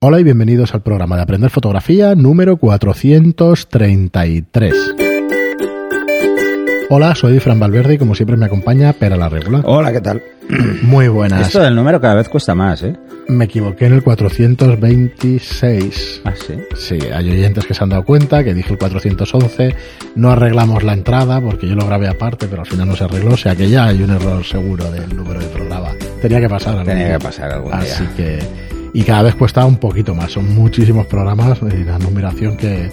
Hola y bienvenidos al programa de Aprender Fotografía número 433. Hola, soy Fran Valverde y como siempre me acompaña Pera la Regula. Hola, ¿qué tal? Muy buenas. Esto del número cada vez cuesta más, ¿eh? Me equivoqué en el 426. Ah, sí. Sí, hay oyentes que se han dado cuenta que dije el 411. No arreglamos la entrada porque yo lo grabé aparte, pero al final no se arregló. O sea que ya hay un error seguro del número de programa. Tenía que pasar algún Tenía día. que pasar algún Así día. que. Y cada vez cuesta un poquito más. Son muchísimos programas y la numeración que.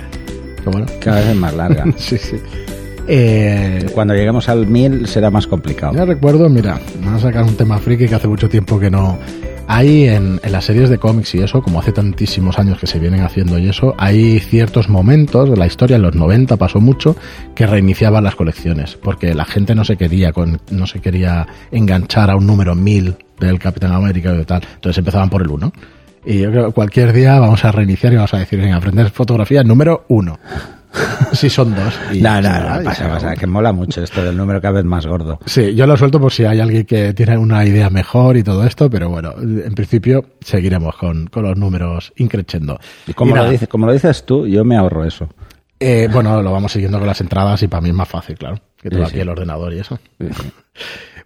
que bueno. Cada vez es más larga. Sí, sí. Eh, Cuando lleguemos al 1000 será más complicado. ya recuerdo, mira, me van a sacar un tema friki que hace mucho tiempo que no. Hay en, en las series de cómics y eso, como hace tantísimos años que se vienen haciendo y eso, hay ciertos momentos de la historia, en los 90 pasó mucho, que reiniciaban las colecciones, porque la gente no se quería, con, no se quería enganchar a un número 1000 del Capitán América y tal, entonces empezaban por el 1. Y yo creo que cualquier día vamos a reiniciar y vamos a decir, venga, aprender fotografía número 1. si son dos. Y No, no, no, pasa, pasa, que mola mucho esto del número cada vez más gordo. Sí, yo lo suelto por si hay alguien que tiene una idea mejor y todo esto, pero bueno, en principio seguiremos con, con los números increciendo. Y como, lo dices, como lo dices tú, yo me ahorro eso. eh, bueno, lo vamos siguiendo con las entradas y para mí es más fácil, claro, que tengo Sí, aquí sí. el ordenador y eso.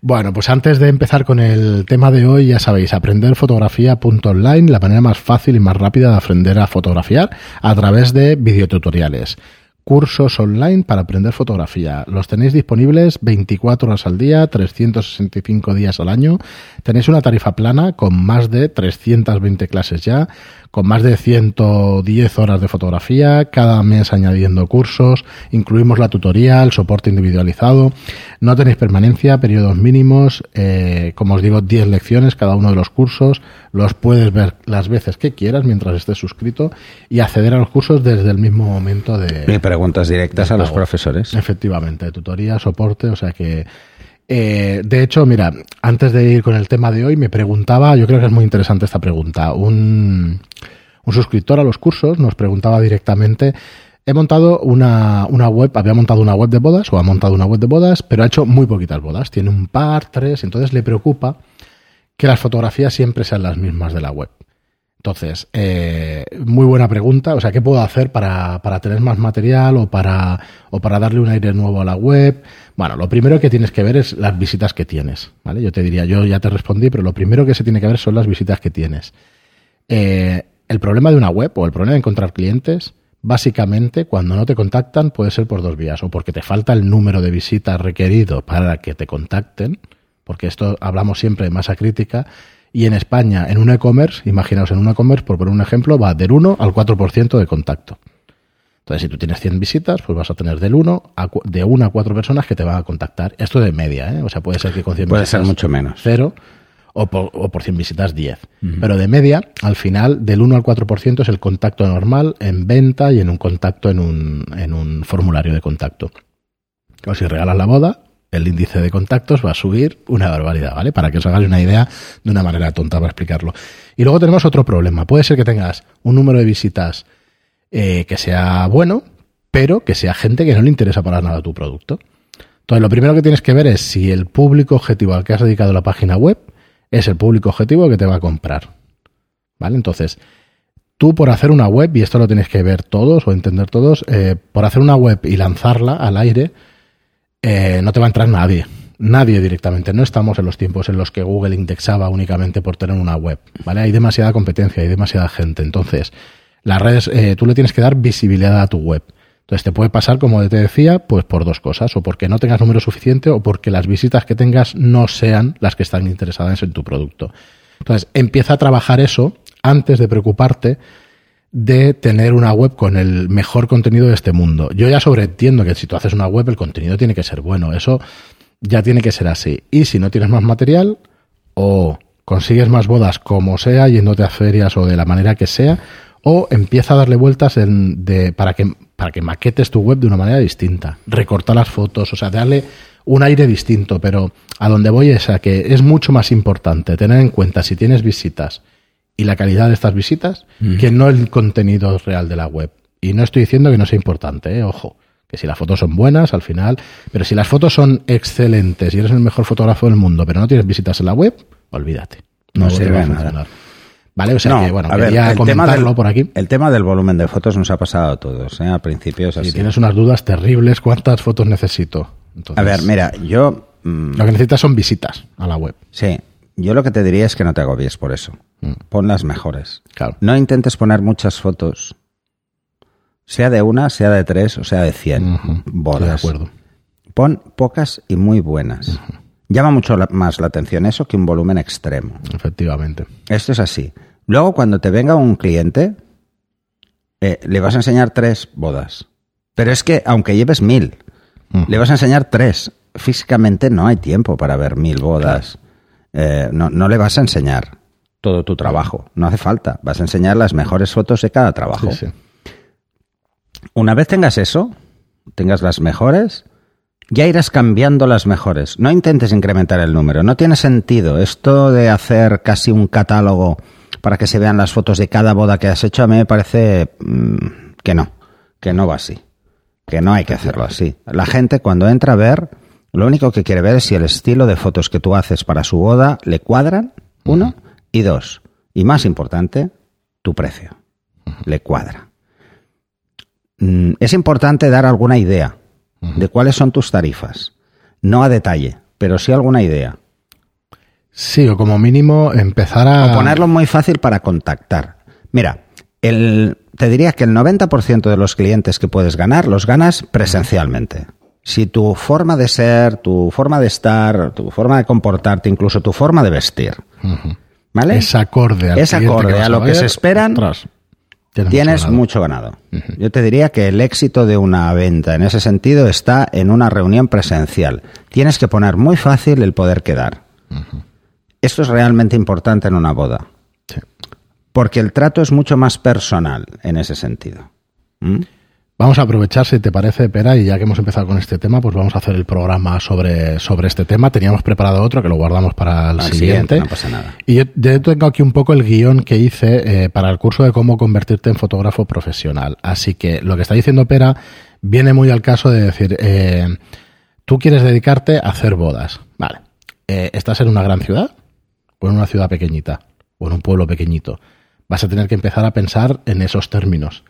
Bueno, pues antes de empezar con el tema de hoy, ya sabéis, aprender fotografía.online, la manera más fácil y más rápida de aprender a fotografiar a través de videotutoriales. Cursos online para aprender fotografía. Los tenéis disponibles 24 horas al día, 365 días al año. Tenéis una tarifa plana con más de 320 clases ya, con más de 110 horas de fotografía, cada mes añadiendo cursos, incluimos la tutoría, el soporte individualizado, no tenéis permanencia, periodos mínimos, eh, como os digo, 10 lecciones cada uno de los cursos, los puedes ver las veces que quieras mientras estés suscrito y acceder a los cursos desde el mismo momento de... Y preguntas directas a los profesores. Efectivamente, tutoría, soporte, o sea que... eh, de hecho, mira, antes de ir con el tema de hoy, me preguntaba, yo creo que es muy interesante esta pregunta, un, un suscriptor a los cursos nos preguntaba directamente, he montado una, una web, había montado una web de bodas o ha montado una web de bodas, pero ha hecho muy poquitas bodas, tiene un par, tres, entonces le preocupa que las fotografías siempre sean las mismas de la web. Entonces, eh, muy buena pregunta. O sea, ¿qué puedo hacer para, para tener más material o para, o para darle un aire nuevo a la web? Bueno, lo primero que tienes que ver es las visitas que tienes. ¿vale? Yo te diría, yo ya te respondí, pero lo primero que se tiene que ver son las visitas que tienes. Eh, el problema de una web o el problema de encontrar clientes, básicamente, cuando no te contactan, puede ser por dos vías. O porque te falta el número de visitas requerido para que te contacten, porque esto hablamos siempre de masa crítica. Y en España, en un e-commerce, imaginaos, en un e-commerce, por poner un ejemplo, va del 1 al 4% de contacto. Entonces, si tú tienes 100 visitas, pues vas a tener del 1 a, de 1 a 4 personas que te van a contactar. Esto de media, ¿eh? O sea, puede ser que con 100 Puede ser visitas mucho menos. cero o por, o por 100 visitas 10. Pero de media, al final, del 1 al 4% es el contacto normal en venta y en un contacto en un, en un formulario de contacto. O si regalas la boda, el índice de contactos va a subir una barbaridad, ¿vale? Para que os hagáis una idea de una manera tonta para explicarlo. Y luego tenemos otro problema. Puede ser que tengas un número de visitas eh, que sea bueno, pero que sea gente que no le interesa para nada tu producto. Entonces, lo primero que tienes que ver es si el público objetivo al que has dedicado la página web es el público objetivo que te va a comprar. ¿Vale? Entonces, tú por hacer una web, y esto lo tienes que ver todos o entender todos, eh, por hacer una web y lanzarla al aire, eh, no te va a entrar nadie. Nadie directamente. No estamos en los tiempos en los que Google indexaba únicamente por tener una web. ¿Vale? Hay demasiada competencia, hay demasiada gente. Entonces, las redes, eh, tú le tienes que dar visibilidad a tu web. Entonces te puede pasar, como te decía, pues por dos cosas, o porque no tengas número suficiente o porque las visitas que tengas no sean las que están interesadas en tu producto. Entonces empieza a trabajar eso antes de preocuparte de tener una web con el mejor contenido de este mundo. Yo ya sobreentiendo que si tú haces una web el contenido tiene que ser bueno, eso ya tiene que ser así. Y si no tienes más material o consigues más bodas como sea, yéndote a ferias o de la manera que sea, o empieza a darle vueltas en, de, para, que, para que maquetes tu web de una manera distinta. Recortar las fotos, o sea, darle un aire distinto, pero a donde voy es a que es mucho más importante tener en cuenta si tienes visitas y la calidad de estas visitas que no el contenido real de la web. Y no estoy diciendo que no sea importante, ¿eh? ojo, que si las fotos son buenas al final, pero si las fotos son excelentes y eres el mejor fotógrafo del mundo, pero no tienes visitas en la web, olvídate. No te sirve nada. ¿Vale? O sea No, que, bueno, a ver, quería el tema del- por aquí. El tema del volumen de fotos nos ha pasado a todos, ¿eh? Al principio es así. Si tienes unas dudas terribles, ¿cuántas fotos necesito? Entonces, A ver, mira, yo... mm, Lo que necesitas son visitas a la web. Sí, yo lo que te diría es que no te agobies por eso. Pon las mejores. Claro. No intentes poner muchas fotos, sea de una, sea de tres o sea de cien estoy bodas. de acuerdo. Pon pocas y muy buenas. Llama mucho la- más la atención eso que un volumen extremo. Efectivamente. Esto es así. Luego, cuando te venga un cliente, eh, le vas a enseñar tres bodas. Pero es que, aunque lleves mil, le vas a enseñar tres. Físicamente no hay tiempo para ver mil bodas. Eh, no, no le vas a enseñar todo tu trabajo. No hace falta. Vas a enseñar las mejores fotos de cada trabajo. Sí, sí. Una vez tengas eso, tengas las mejores, ya irás cambiando las mejores. No intentes incrementar el número. No tiene sentido. Esto de hacer casi un catálogo para que se vean las fotos de cada boda que has hecho, a mí me parece mm, que no, que no va así. Que no hay que hacerlo así. La gente cuando entra a ver, lo único que quiere ver es si el estilo de fotos que tú haces para su boda le cuadran, uno, y dos, y más importante, tu precio. Le cuadra. Mm, es importante dar alguna idea de cuáles son tus tarifas. No a detalle, pero sí alguna idea. Sí, o como mínimo empezar a... O ponerlo muy fácil para contactar. Mira, el, te diría que el 90% de los clientes que puedes ganar los ganas presencialmente. Si tu forma de ser, tu forma de estar, tu forma de comportarte, incluso tu forma de vestir. ¿Vale? Es acorde al Es acorde a lo que se esperan, tienes Tienes mucho ganado. mucho ganado. Yo te diría que el éxito de una venta en ese sentido está en una reunión presencial. Tienes que poner muy fácil el poder quedar. Esto es realmente importante en una boda, Sí. porque el trato es mucho más personal en ese sentido. ¿Mm? Vamos a aprovechar, si te parece, Pera, y ya que hemos empezado con este tema, pues vamos a hacer el programa sobre, sobre este tema. Teníamos preparado otro que lo guardamos para el Al siguiente. no pasa nada. Y yo, yo tengo aquí un poco el guion que hice eh, para el curso de cómo convertirte en fotógrafo profesional. Así que lo que está diciendo Pera viene muy al caso de decir, eh, tú quieres dedicarte a hacer bodas. Vale. Eh, ¿Estás en una gran ciudad o en una ciudad pequeñita o en un pueblo pequeñito? Vas a tener que empezar a pensar en esos términos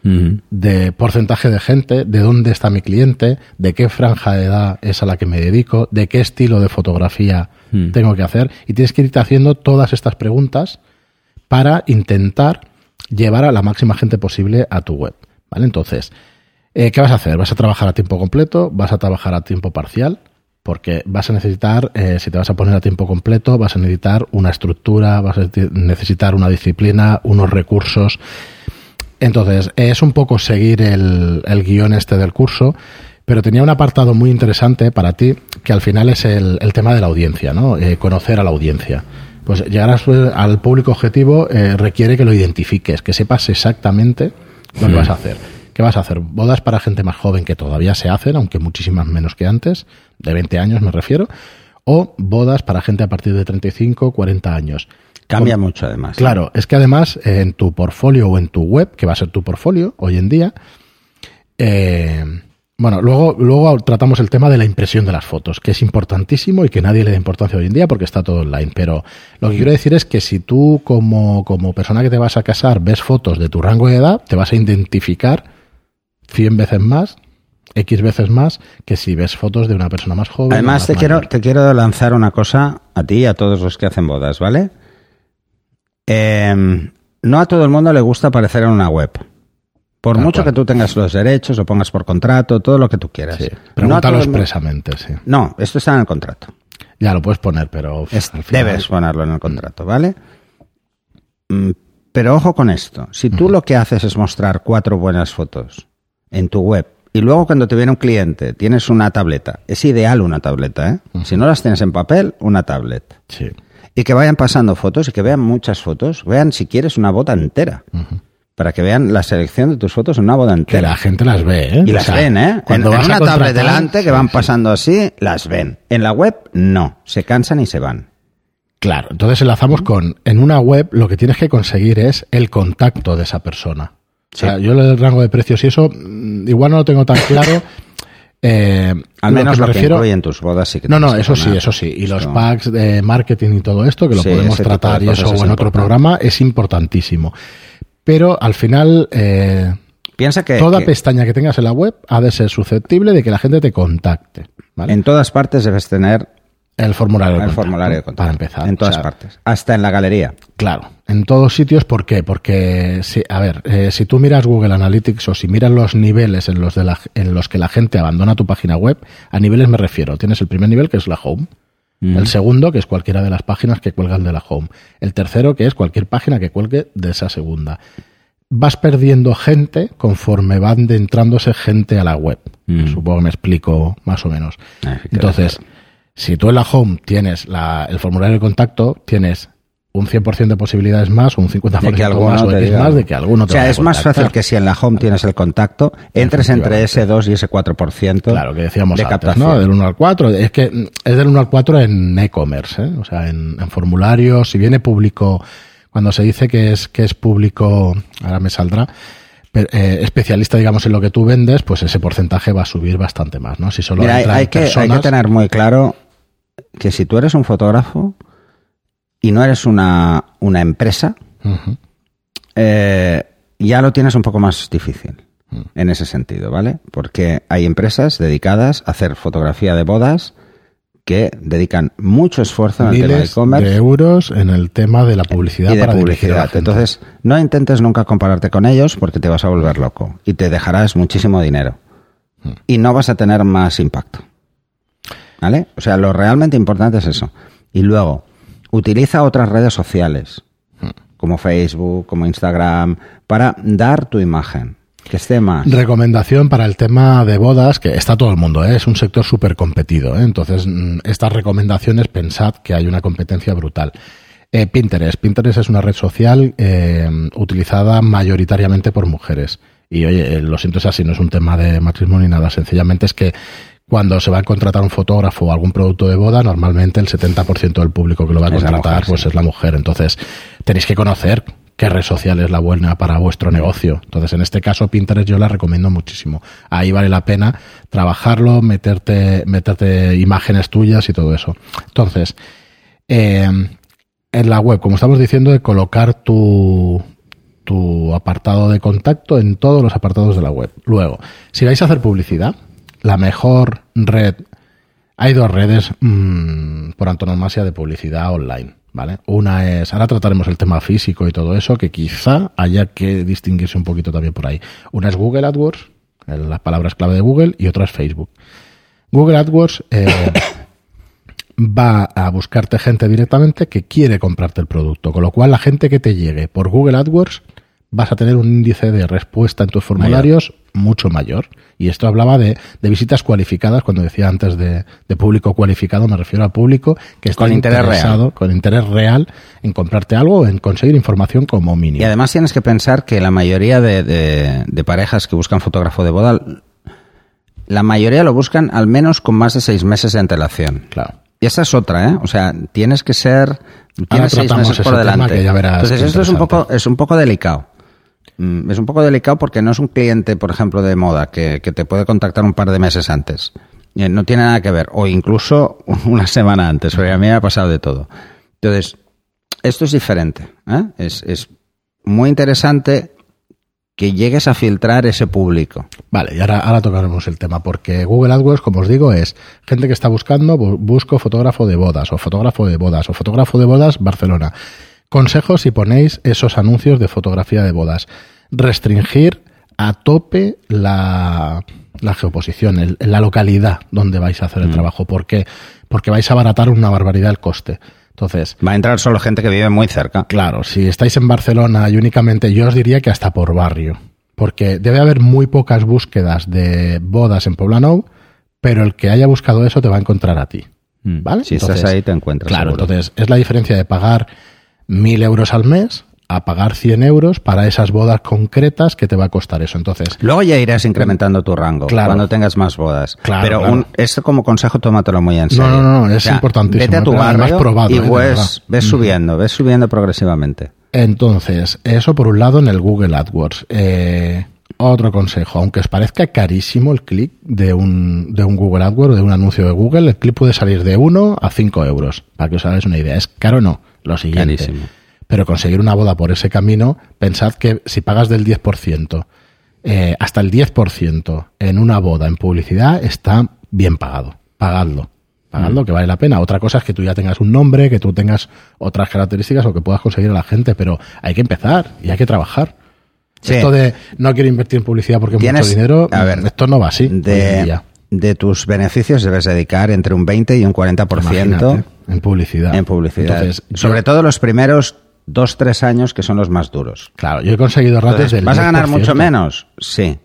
de porcentaje de gente, de dónde está mi cliente, de qué franja de edad es a la que me dedico, de qué estilo de fotografía Mm. tengo que hacer. Y tienes que irte haciendo todas estas preguntas para intentar llevar a la máxima gente posible a tu web. ¿Vale? Entonces, eh, ¿qué vas a hacer? ¿Vas a trabajar a tiempo completo? ¿Vas a trabajar a tiempo parcial? Porque vas a necesitar, eh, si te vas a poner a tiempo completo, vas a necesitar una estructura, vas a necesitar una disciplina, unos recursos. Entonces, es un poco seguir el, el guion este del curso, pero tenía un apartado muy interesante para ti, que al final es el, el tema de la audiencia, ¿no? Eh, conocer a la audiencia. Pues llegar a al público objetivo eh, requiere que lo identifiques, que sepas exactamente lo que vas a hacer. ¿Qué vas a hacer? Bodas para gente más joven que todavía se hacen, aunque muchísimas menos que antes, de 20 años me refiero, o bodas para gente a partir de 35, 40 años. Cambia mucho además. Claro, es que además eh, en tu portfolio o en tu web, que va a ser tu portfolio hoy en día, eh, bueno, luego, luego tratamos el tema de la impresión de las fotos, que es importantísimo y que nadie le da importancia hoy en día porque está todo online. Pero lo que quiero decir es que si tú como, como persona que te vas a casar ves fotos de tu rango de edad, te vas a identificar 100 veces más, X veces más, que si ves fotos de una persona más joven. Además, más te quiero, te quiero lanzar una cosa a ti y a todos los que hacen bodas, ¿vale? Eh, no a todo el mundo le gusta aparecer en una web. Por Tal mucho cual. que tú tengas los derechos, lo pongas por contrato, todo lo que tú quieras. Sí, No pregúntalo mu- expresamente, sí. No, esto está en el contrato. Ya lo puedes poner, pero Es- al final- debes ponerlo en el contrato, ¿vale? Mm, Pero ojo con esto. Si tú lo que haces es mostrar cuatro buenas fotos en tu web y luego cuando te viene un cliente tienes una tableta, es ideal una tableta, ¿eh? Si no las tienes en papel, una tablet. Sí. Y que vayan pasando fotos y que vean muchas fotos. Vean si quieres una boda entera. Para que vean la selección de tus fotos en una boda Que entera. la gente las ve, ¿eh? Y O las sea, ven, ¿eh? En, Cuando en vas a una tablet delante que van pasando así, las ven. En la web, no. Se cansan y se van. Claro, entonces enlazamos con, en una web lo que tienes que conseguir es el contacto de esa persona. O sea, yo el rango de precios y eso, mm, igual no lo tengo tan claro. Eh, Al menos que lo me que refiero- incluye en tus bodas sí que No, no, eso sí, eso sí. Y los packs de marketing y todo esto, que lo Sí, podemos tratar y eso es en otro programa, es importantísimo. Pero al final, eh, Piensa que, toda que pestaña que tengas en la web ha de ser susceptible de que la gente te contacte. ¿vale? en todas partes debes tener el formulario de contacto, formulario de contacto. Para empezar. En O todas sea, partes. Hasta en la galería. Claro, en todos sitios, ¿por qué? Porque, si, a ver, eh, si tú miras Google Analytics o si miras los niveles en los, de la- en los que la gente abandona tu página web, a niveles me refiero. Tienes el primer nivel, que es la home. El segundo, que es cualquiera de las páginas que cuelgan de la home. El tercero, que es cualquier página que cuelgue de esa segunda. Vas perdiendo gente conforme van entrándose gente a la web. Mm. Supongo que me explico más o menos. Ah, Entonces, si tú en la home tienes la- el formulario de contacto, tienes un 100% de posibilidades más o un 50% de que alguno más o X más de que alguno te O sea, vaya es más fácil que si en la home tienes el contacto, entres entre ese 2 y ese 4% Claro, que decíamos de antes, captación. ¿no? Del 1 al 4. Es que es del 1 al 4 en e-commerce, ¿eh? O sea, en, en formularios, si viene público, cuando se dice que es, que es público, ahora me saldrá, eh, especialista, digamos, en lo que tú vendes, pues ese porcentaje va a subir bastante más, ¿no? Si solo Mira, hay, hay que, hay que personas- tener muy claro que si tú eres un fotógrafo y no eres una, una empresa, eh, ya lo tienes un poco más difícil Mm. en ese sentido, ¿vale? Porque hay empresas dedicadas a hacer fotografía de bodas que dedican mucho esfuerzo en el tema de miles e-commerce de euros en el tema de la publicidad y de para publicidad. Entonces, no intentes nunca compararte con ellos porque te vas a volver loco y te dejarás muchísimo dinero Hmm. y no vas a tener más impacto. O sea, lo realmente importante es eso. Y luego, utiliza otras redes sociales, como Facebook, como Instagram, para dar tu imagen, que esté más. Recomendación para el tema de bodas, que está todo el mundo, ¿eh? es un sector súper competido. ¿eh? Entonces, mm, estas recomendaciones, pensad que hay una competencia brutal. Eh, Pinterest. Pinterest es una red social eh, utilizada mayoritariamente por mujeres. Y oye, eh, lo siento, es así, no es un tema de machismo ni nada. Sencillamente es que cuando se va a contratar un fotógrafo o algún producto de boda, normalmente el 70% del público que lo va a contratar mujer, pues sí. es la mujer. Entonces, tenéis que conocer qué red social es la buena para vuestro negocio. Entonces, en este caso, Pinterest yo la recomiendo muchísimo. Ahí vale la pena trabajarlo, meterte, meterte imágenes tuyas y todo eso. Entonces, eh, en la web, como estamos diciendo, de colocar tu, tu apartado de contacto en todos los apartados de la web. Luego, si vais a hacer publicidad, la mejor red, hay dos redes mm, por antonomasia de publicidad online. ¿Vale? Una es, ahora trataremos el tema físico y todo eso, que quizá haya que distinguirse un poquito también por ahí. Una es Google AdWords, las palabras clave de Google, y otra es Facebook. Google AdWords eh, va a buscarte gente directamente que quiere comprarte el producto, con lo cual la gente que te llegue por Google AdWords vas a tener un índice de respuesta en tus formularios mucho mayor. Y esto hablaba de, de visitas cualificadas, cuando decía antes de, de público cualificado, me refiero a público que está Con interés interesado, con interés real en comprarte algo o en conseguir información como mínimo. Y además tienes que pensar que la mayoría de, de- parejas que buscan fotógrafo de boda, la mayoría lo buscan al menos con más de seis meses de antelación. Claro. Y esa es otra, ¿eh? O sea, tienes que ser... Tienes seis meses por delante. Entonces esto es un, poco, es un poco delicado. Mm, Es un poco delicado porque no es un cliente, por ejemplo, de moda que, que te puede contactar un par de meses antes. Eh, No tiene nada que ver. O incluso una semana antes, porque a mí me ha pasado de todo. Entonces, esto es diferente. ¿eh? Es, es muy interesante que llegues a filtrar ese público. Vale, y ahora, ahora tocaremos el tema, porque Google AdWords, como os digo, es gente que está buscando, bu- busco fotógrafo de bodas, o fotógrafo de bodas, o fotógrafo de bodas Barcelona. Consejos si ponéis esos anuncios de fotografía de bodas. Restringir a tope la, la geoposición, el- la localidad donde vais a hacer el trabajo. ¿Por qué? Porque vais a abaratar una barbaridad el coste. Entonces, Va a entrar solo gente que vive muy cerca. Claro, si estáis en Barcelona y únicamente yo os diría que hasta por barrio, porque debe haber muy pocas búsquedas de bodas en Poblenou, pero el que haya buscado eso te va a encontrar a ti. ¿Vale? Mm. Si estás ahí, te encuentras. Claro, seguro. entonces es la diferencia de pagar mil euros al mes a pagar 100 euros para esas bodas concretas que te va a costar eso. Entonces, Luego ya irás incrementando tu rango Claro. cuando tengas más bodas. Claro, Pero claro. un- esto como consejo tómatelo muy en serio. No, no, no, es importantísimo, Vete a tu barrio probado, y eh, ves subiendo, ves subiendo progresivamente. Entonces, eso por un lado en el Google AdWords. Eh, otro consejo. Aunque os parezca carísimo el clic de un, de un Google AdWords o de un anuncio de Google, el clic puede salir de 1 a 5 euros. Para que os hagáis una idea. ¿Es caro o no? Lo siguiente. Carísimo. Pero conseguir una boda por ese camino, pensad que si pagas del 10%, eh, hasta el 10% en una boda en publicidad, está bien pagado. Pagadlo. Pagadlo, que vale la pena. Otra cosa es que tú ya tengas un nombre, que tú tengas otras características o que puedas conseguir a la gente, pero hay que empezar y hay que trabajar. Sí. Esto de no quiero invertir en publicidad porque es mucho dinero, a ver, esto no va así. De, de tus beneficios debes dedicar entre un 20 y un 40% Imagínate, en publicidad. en publicidad. Entonces, yo- Sobre todo los primeros 2-3 años que son los más duros. claro, yo he conseguido Entonces, del ¿Vas a ganar 10%, mucho menos? Sí.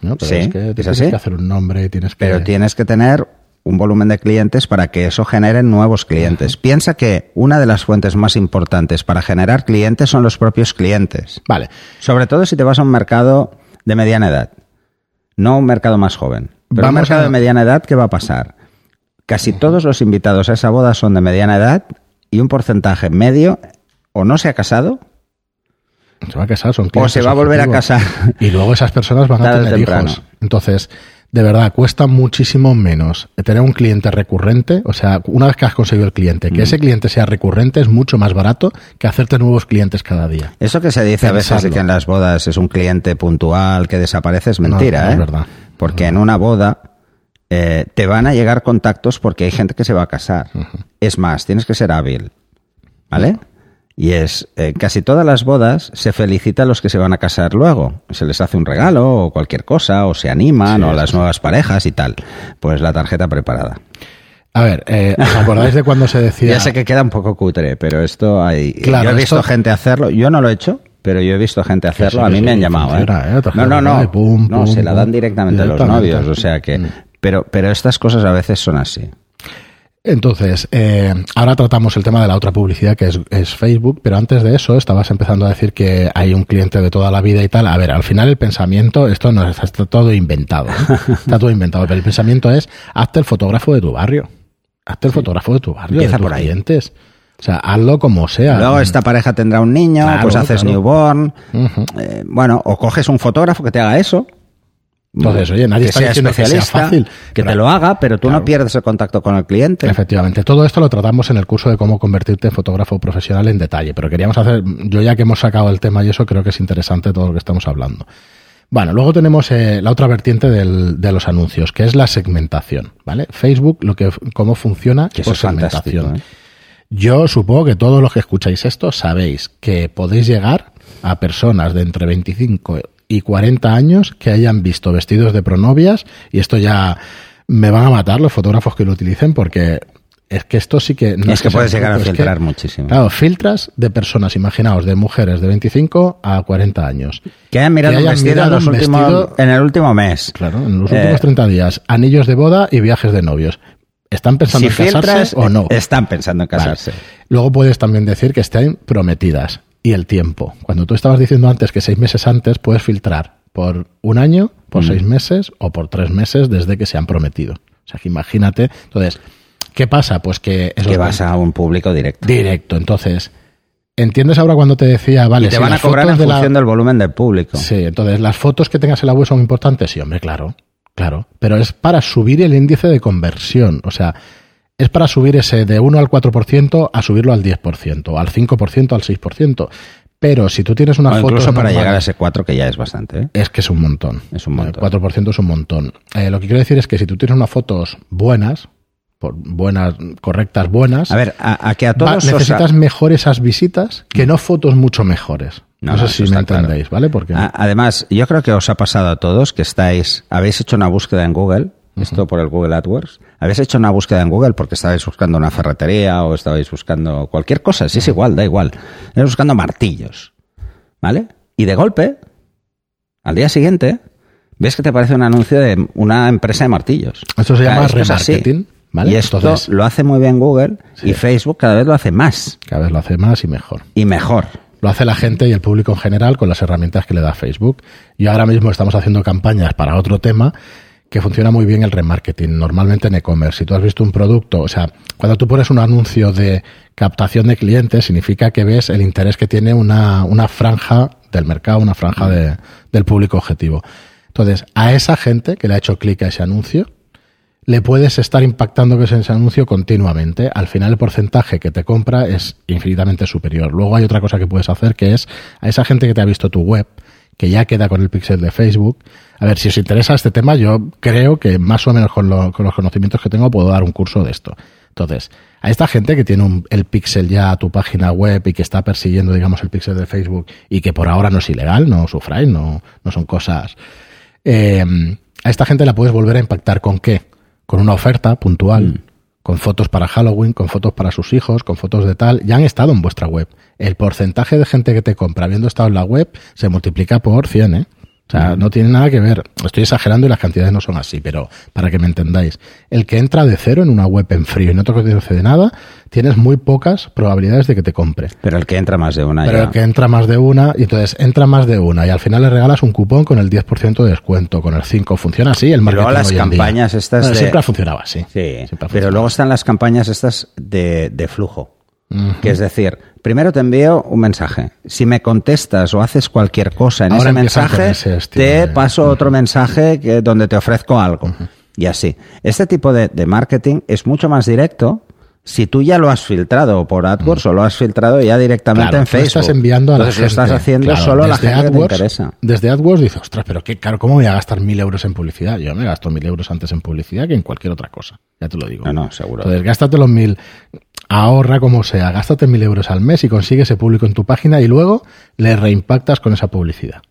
¿no? Pero Sí, es que es tienes así. que hacer un nombre, tienes que... Pero tienes que tener un volumen de clientes para que eso genere nuevos clientes. Piensa que una de las fuentes más importantes para generar clientes son los propios clientes. Vale, Sobre todo si te vas a un mercado de mediana edad, no un mercado más joven. Pero un mercado a- de mediana edad, ¿qué va a pasar? Casi todos los invitados a esa boda son de mediana edad y un porcentaje medio o no se ha casado se va a casar, son o se va a volver a casar. Y luego esas personas van a Tarde tener temprano. hijos. Entonces, de verdad, cuesta muchísimo menos tener un cliente recurrente. O sea, una vez que has conseguido el cliente, Mm. que ese cliente sea recurrente es mucho más barato que hacerte nuevos clientes cada día. Eso que se dice a veces de que en las bodas es un cliente puntual que desaparece es mentira, No, no ¿eh? es verdad. Porque en una boda eh, te van a llegar contactos porque hay gente que se va a casar. Es más, tienes que ser hábil, ¿vale? Y es, en casi todas las bodas se felicita a los que se van a casar luego. Se les hace un regalo o cualquier cosa, o se animan, Sí, o a las sí. nuevas parejas y tal. Pues la tarjeta preparada. A ver, eh, ¿os acordáis de cuando se decía... Ya sé que queda un poco cutre, pero esto hay. Claro, yo he visto esto- gente hacerlo. Yo no lo he hecho, pero yo he visto gente hacerlo. sí, a mí me han llamado. ¿eh? funciona, ¿eh? No, no, no. pum, no, se la dan directamente, a los novios. O sea que. Mm. Pero, pero estas cosas a veces son así. Entonces, eh, ahora tratamos el tema de la otra publicidad que es, es Facebook, pero antes de eso estabas empezando a decir que hay un cliente de toda la vida y tal. A ver, al final el pensamiento, esto no es- está todo inventado, ¿eh? está todo inventado, pero el pensamiento es, hazte el fotógrafo de tu barrio, hazte el fotógrafo de tu barrio, Empieza de tus por ahí. clientes. O sea, hazlo como sea. Luego esta pareja tendrá un niño, Claro, pues haces claro. newborn. Eh, bueno, o coges un fotógrafo que te haga eso. Entonces, oye, nadie que está sea diciendo que sea fácil, que pero- te lo haga, pero tú Claro. no pierdes el contacto con el cliente. Efectivamente, todo esto lo tratamos en el curso de cómo convertirte en fotógrafo profesional en detalle, pero queríamos hacer, yo ya que hemos sacado el tema y eso, creo que es interesante todo lo que estamos hablando. Bueno, luego tenemos eh, la otra vertiente del- de los anuncios, que es la segmentación, ¿vale? Facebook, lo que, cómo funciona Que por segmentación. ¿eh? Yo supongo que todos los que escucháis esto sabéis que podéis llegar a personas de entre 25 y 40 años que hayan visto vestidos de pronovias y esto ya me van a matar los fotógrafos que lo utilicen porque es que esto sí que... no es que sea puedes llegar a es que- filtrar muchísimo. Claro, filtras de personas, imaginaos, de mujeres de 25 a 40 años. Que hayan mirado Que un hayan vestido, en, mirado los un últimos- vestido- en el último mes. Claro, en los Eh, últimos 30 días, anillos de boda y viajes de novios. ¿Están pensando Si en casarse filtras, o no? están pensando en Vale. casarse. Luego puedes también decir que estén prometidas. Y el tiempo. Cuando tú estabas diciendo antes que seis meses antes, puedes filtrar por un año, por Mm. seis meses o por tres meses desde que se han prometido. O sea, que imagínate. Entonces, ¿qué pasa? Pues que eso que es vas a un público directo. directo. Entonces, ¿entiendes ahora cuando te decía, vale, y te si van a cobrar en la- función del volumen del público. Sí, entonces, ¿las fotos que tengas en la web son importantes? Sí, hombre, claro. Claro. Pero es para subir el índice de conversión. O sea, es para subir ese de 1 al 4% a subirlo al 10%, al 5%, al 6%. Pero si tú tienes una foto. incluso para llegar a ese 4 que ya es bastante. ¿eh? Es que es un montón. Es un montón. El 4% es un montón. Eh, lo que quiero decir es que si tú tienes unas fotos buenas, por buenas, correctas, buenas, A ver, a, a que a va- todos os ha- necesitas mejor esas visitas que no fotos mucho mejores. No, No, no, sé si me claro. entendéis, ¿vale? Porque Además, yo creo que os ha pasado a todos que estáis, habéis hecho una búsqueda en Google, esto por el Google AdWords, habéis hecho una búsqueda en Google porque estabais buscando una ferretería o estabais buscando cualquier cosa, si es igual, da igual. Estabais buscando martillos, ¿vale? Y de golpe, al día siguiente, ves que te aparece un anuncio de una empresa de martillos. Esto se llama remarketing, ¿vale? Y esto Entonces- lo hace muy bien Google y Facebook cada vez lo hace más cada vez lo hace más y mejor. y mejor. Lo hace la gente y el público en general con las herramientas que le da Facebook. Y ahora mismo estamos haciendo campañas para otro tema que funciona muy bien el remarketing, normalmente en e-commerce. Si tú has visto un producto, o sea, cuando tú pones un anuncio de captación de clientes, significa que ves el interés que tiene una, una franja del mercado, una franja de, del público objetivo. Entonces, a esa gente que le ha hecho clic a ese anuncio, le puedes estar impactando que ese anuncio continuamente. Al final el porcentaje que te compra es infinitamente superior. Luego hay otra cosa que puedes hacer que es a esa gente que te ha visto tu web, que ya queda con el pixel de Facebook. A ver, si os interesa este tema, yo creo que más o menos con, con los conocimientos que tengo puedo dar un curso de esto. Entonces, a esta gente que tiene un, el pixel ya a tu página web y que está persiguiendo, digamos, el pixel de Facebook y que por ahora no es ilegal, no sufráis, no, no son cosas... Eh, a esta gente la puedes volver a impactar con qué? con una oferta puntual, mm. con fotos para Halloween, con fotos para sus hijos, con fotos de tal, ya han estado en vuestra web. El porcentaje de gente que te compra habiendo estado en la web se multiplica por 100, ¿eh? O sea, no tiene nada que ver. Estoy exagerando y las cantidades no son así, pero para que me entendáis. El que entra de cero en una web en frío y no te de nada, tienes muy pocas probabilidades de que te compre. Pero el que entra más de una. Pero el que entra más de una, y entonces entra más de una, y al final le regalas un cupón con el 10% de descuento, con el 5%. Funciona así el marketing. Luego las campañas estas. de... Siempre ha funcionado así. Sí, pero luego están las campañas estas de, de flujo. Que es decir, primero te envío un mensaje. Si me contestas o haces cualquier cosa en ese mensaje, te paso otro mensaje que, donde te ofrezco algo. Y así. Este tipo de, marketing es mucho más directo si tú ya lo has filtrado por AdWords o lo has filtrado ya directamente en Facebook. estás enviando a la gente. lo estás haciendo solo a la gente que te interesa. Desde AdWords dices, ostras, pero qué caro, ¿cómo voy a gastar mil euros en publicidad? Yo me gasto mil euros antes en publicidad que en cualquier otra cosa. Ya te lo digo. No, no, seguro. Entonces, gástate los mil ahorra como sea, gástate mil euros al mes y consigue ese público en tu página y luego le reimpactas con esa publicidad.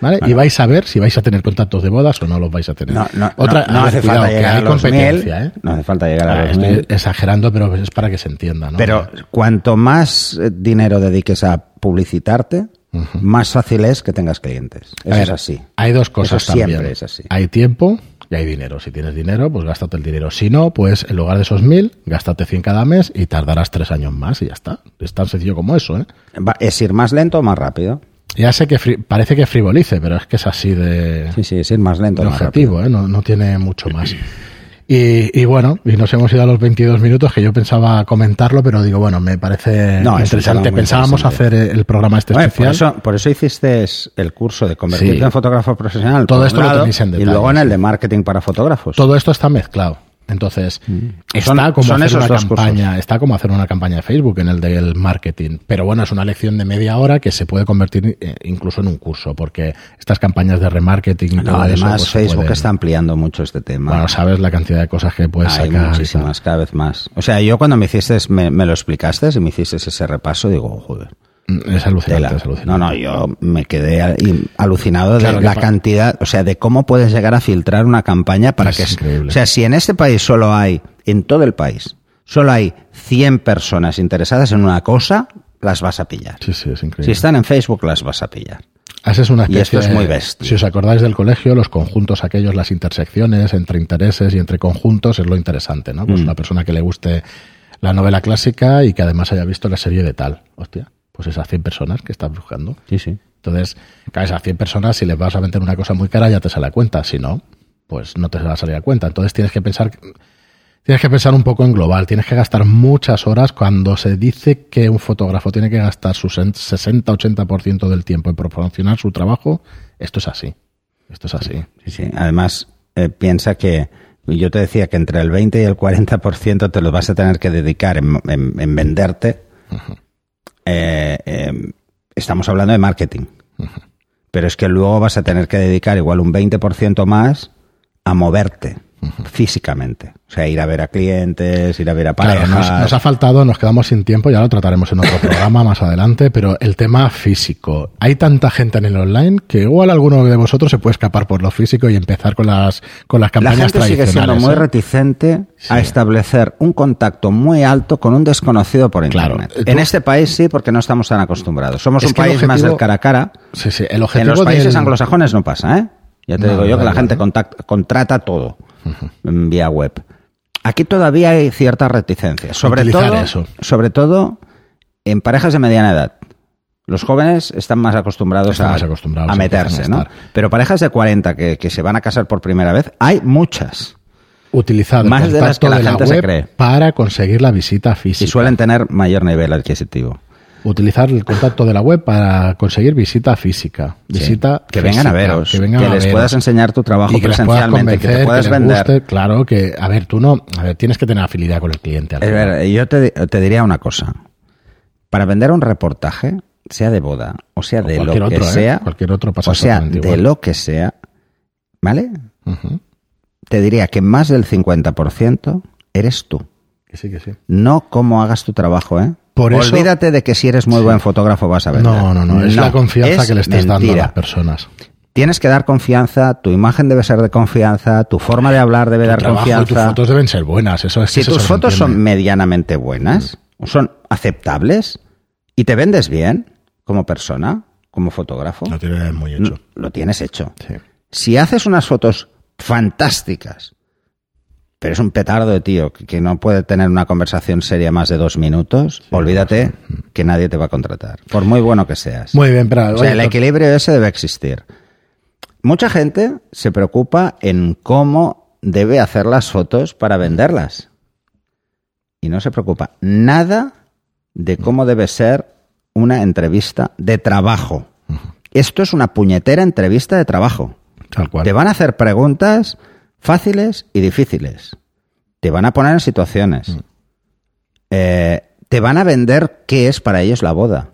¿Vale? Y vais a ver si vais a tener contactos de bodas o no los vais a tener. No, no, Otra, no, hace falta llegar a los competencia, ¿eh? No hace falta llegar a los Estoy exagerando, pero es para que se entienda. ¿no? Pero cuanto más eh, dinero dediques a publicitarte, más fácil es que tengas clientes. Eso es así. Hay dos cosas Eso también. Siempre es así. Hay tiempo y hay dinero. Si tienes dinero, pues gástate el dinero. Si no, pues en lugar de esos mil, gástate 100 cada mes y tardarás tres años más y ya está. Es tan sencillo como eso, ¿eh? ¿Es ir más lento o más rápido? Ya sé que parece que frivolice, pero es que es así de... Sí, sí, es ir más lento. objetivo, ¿eh? No, no tiene mucho más. Y, bueno, y nos hemos ido a los 22 minutos que yo pensaba comentarlo, pero digo, bueno, me parece interesante. Pensábamos hacer el programa este especial. Por eso, por eso hiciste el curso de convertirte en fotógrafo profesional. Todo esto lo tenéis en detalle. Y luego en el de marketing para fotógrafos. Todo esto está mezclado. Entonces, mm. está como hacer una campaña, está como hacer una campaña de Facebook en el del marketing. Pero bueno, es una lección de media hora que se puede convertir eh, incluso en un curso, porque estas campañas de remarketing. No, además, pues, Facebook está ampliando mucho este tema. Bueno, sabes la cantidad de cosas que puedes Hay sacar. Muchísimas, cada vez más. O sea, yo cuando me hiciste, me, me lo explicaste y me hiciste ese repaso, digo, joder. Es alucinante, es alucinante, No, no, yo me quedé alucinado de la cantidad, o sea, de cómo puedes llegar a filtrar una campaña para que... O sea, si en este país solo hay, en todo el país, solo hay 100 personas interesadas en una cosa, las vas a pillar. Sí, sí, es increíble. Si están en Facebook, las vas a pillar. Haces una y esto es muy bestia. Si os acordáis del colegio, los conjuntos aquellos, las intersecciones entre intereses y entre conjuntos es lo interesante, ¿no? Pues mm. una persona que le guste la novela clásica y que además haya visto la serie de tal. Hostia pues esas 100 personas que estás buscando. Sí, sí. Entonces, a esas 100 personas, si les vas a vender una cosa muy cara, ya te sale a cuenta. Si no, pues no te va a salir a cuenta. Entonces tienes que pensar, tienes que pensar un poco en global. Tienes que gastar muchas horas cuando se dice que un fotógrafo tiene que gastar su 60-80% del tiempo en proporcionar su trabajo. Esto es así. Esto es así. Sí, sí. Además, eh, piensa que yo te decía que entre el 20 y el 40% te lo vas a tener que dedicar en, en, venderte. Eh, eh, estamos hablando de marketing. Pero es que luego vas a tener que dedicar igual un 20% más a moverte físicamente. O sea, ir a ver a clientes, ir a ver a parejas. nos, ha faltado, nos quedamos sin tiempo, ya lo trataremos en otro programa más adelante, pero el tema físico. Hay tanta gente en el online que igual alguno de vosotros se puede escapar por lo físico y empezar con las, con las campañas La gente sigue siendo muy ¿eh? reticente a establecer un contacto muy alto con un desconocido por internet. En este país sí, porque no estamos tan acostumbrados. Somos un país más del cara a cara. Sí, sí. El objetivo en los países anglosajones no pasa, ¿eh? Ya te digo yo que la gente contrata todo vía web. Aquí todavía hay cierta reticencia, sobre todo, sobre todo en parejas de mediana edad. Los jóvenes están más acostumbrados, a, a, meterse, ¿no? Pero parejas de 40 que, se van a casar por primera vez, hay muchas. Utilizado más de las que la, gente se cree. Para conseguir la visita física. Y suelen tener mayor nivel adquisitivo. Utilizar el contacto de la web para conseguir visita física. Visita que vengan física, a veros, que, vengan a les veros. puedas enseñar tu trabajo y que les puedas presencialmente, que te puedas que les vender. guste. claro que, a ver, tú no, a ver, tienes que tener afinidad con el cliente. final. ver, yo te, te diría una cosa. Para vender un reportaje, sea de boda o sea O de lo que otro, ¿eh? sea, Cualquier otro o sea de igual. lo que sea, ¿vale? Te diría que más del 50% eres tú. Que sí, que sí. No cómo hagas tu trabajo, ¿eh? Por eso- Olvídate de que si eres muy buen fotógrafo vas a vender. No, no, no, es la confianza es que le estés dando a las personas. Tienes que dar confianza, tu imagen debe ser de confianza, tu forma de hablar debe Tu dar y tus confianza. fotos deben ser buenas, eso es si eso tus fotos son medianamente buenas, son aceptables y te vendes bien como persona, como fotógrafo, Lo tienes muy hecho. lo tienes hecho. Sí. Si haces unas fotos fantásticas, pero es un petardo de tío que no puede tener una conversación seria más de dos minutos, olvídate que nadie te va a contratar, por muy bueno que seas. Muy bien, pero o sea, el equilibrio ese debe existir. Mucha gente se preocupa en cómo debe hacer las fotos para venderlas. Y no se preocupa nada de cómo debe ser una entrevista de trabajo. Esto es una puñetera entrevista de trabajo. tal cual. Te van a hacer preguntas fáciles y difíciles. Te van a poner en situaciones. Mm. Eh, te van a vender qué es para ellos la boda.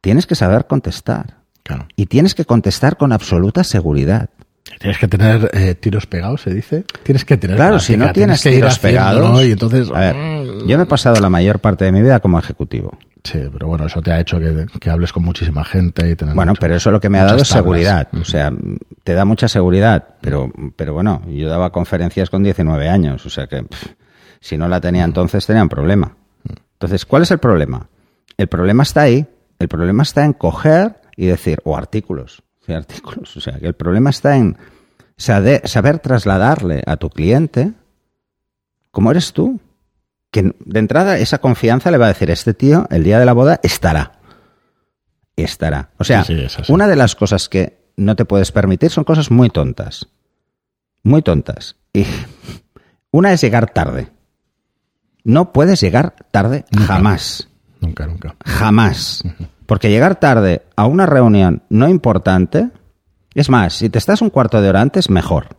Tienes que saber contestar. Claro. Y tienes que contestar con absoluta seguridad. Tienes que tener eh, tiros pegados, se dice. Tienes que tener Claro, si no tienes que ir tiros pegados. Y entonces, A ver, yo me he pasado la mayor parte de mi vida como ejecutivo. Sí, pero bueno, eso te ha hecho que, que hables con muchísima gente y tener Bueno, mucho- pero eso lo que me ha dado es seguridad. O sea, te da mucha seguridad. Pero, pero bueno, yo daba conferencias con 19 años. O sea que pff, si no la tenía entonces, tenía un problema. Entonces, ¿cuál es el problema? El problema está ahí. El problema está en coger y decir, o artículos. Sí, artículos. O sea, que el problema está en saber, saber trasladarle a tu cliente cómo eres tú. Que de entrada esa confianza le va a decir, este tío el día de la boda estará. Estará. O sea, Sí, sí, una de las cosas que no te puedes permitir son cosas muy tontas. Muy tontas. Y una es llegar tarde. No puedes llegar tarde jamás. Nunca, nunca. Jamás. Porque llegar tarde a una reunión no importante, es más, si te estás un cuarto de hora antes, mejor.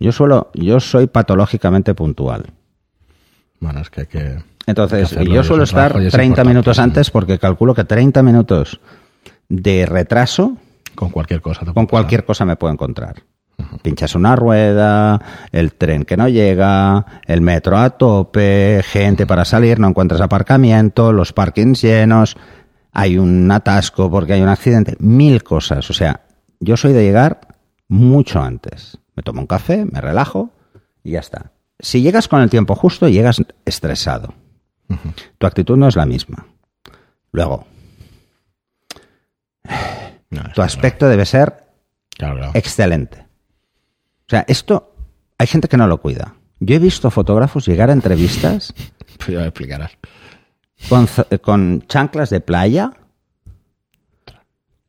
Yo suelo, yo soy patológicamente puntual. Bueno, es que hay que... Entonces, Hay que hacerlo, yo suelo estar y es 30 importante, minutos antes porque calculo que 30 minutos de retraso Con cualquier cosa. te con pasar. cualquier cosa me puedo encontrar. Pinchas una rueda, el tren que no llega, el metro a tope, gente para salir, no encuentras aparcamiento, los parkings llenos, hay un atasco porque hay un accidente, mil cosas. O sea, yo soy de llegar mucho antes. Me tomo un café, me relajo y ya está. Si llegas con el tiempo justo, llegas estresado. Tu actitud no es la misma. Luego, No, tu aspecto debe ser Claro, claro. excelente. O sea, esto hay gente que no lo cuida. Yo he visto fotógrafos llegar a entrevistas Pues ya me explicarás. con, z- con chanclas de playa.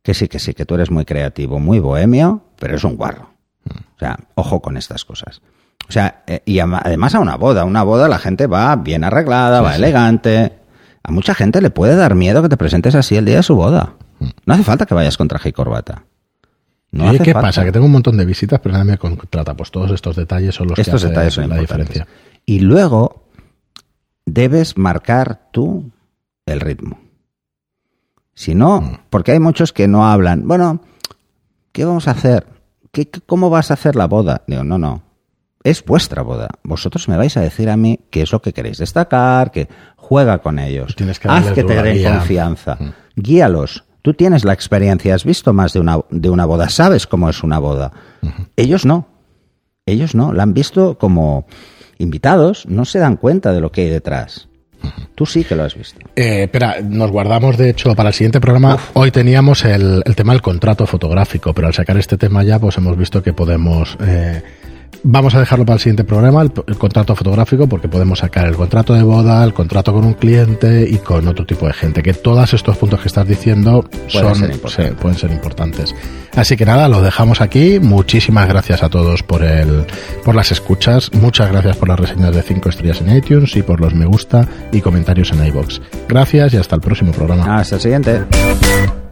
Que sí, que sí, que tú eres muy creativo, muy bohemio, pero es un guarro. O sea, ojo con estas cosas. O sea, eh, y además a una boda. A una boda la gente va bien arreglada, va elegante. A mucha gente le puede dar miedo que te presentes así el día de su boda. No hace falta que vayas con traje y corbata. No Oye, hace ¿qué falta. pasa? Que tengo un montón de visitas, pero nadie me contrata. Pues todos estos detalles son los Estos que hacen detalles son la diferencia. Y luego debes marcar tú el ritmo. Si no, Mm. porque hay muchos que no hablan. Bueno, ¿qué vamos a hacer? ¿Qué, qué- ¿Cómo vas a hacer la boda? Digo, no, no. Es vuestra boda. Vosotros me vais a decir a mí qué es lo que queréis destacar, que juega con ellos. Tienes que Haz que te den confianza. Guíalos. Tú tienes la experiencia, has visto más de una, de una boda, sabes cómo es una boda. Ellos no. Ellos no. La han visto como invitados, no se dan cuenta de lo que hay detrás. Tú sí que lo has visto. Eh, espera, nos guardamos, de hecho, para el siguiente programa. Hoy teníamos el, el tema del contrato fotográfico, pero al sacar este tema ya, pues hemos visto que podemos eh, Vamos a dejarlo para el siguiente programa, el, el, contrato fotográfico, porque podemos sacar el contrato de boda, el contrato con un cliente y con otro tipo de gente. Que todos estos puntos que estás diciendo Pueden son, ser sí, pueden ser importantes. Así que nada, lo dejamos aquí. Muchísimas gracias a todos por el, por las escuchas. Muchas gracias por las reseñas de 5 estrellas en iTunes y por los me gusta y comentarios en iBox. Gracias y hasta el próximo programa. Hasta el siguiente.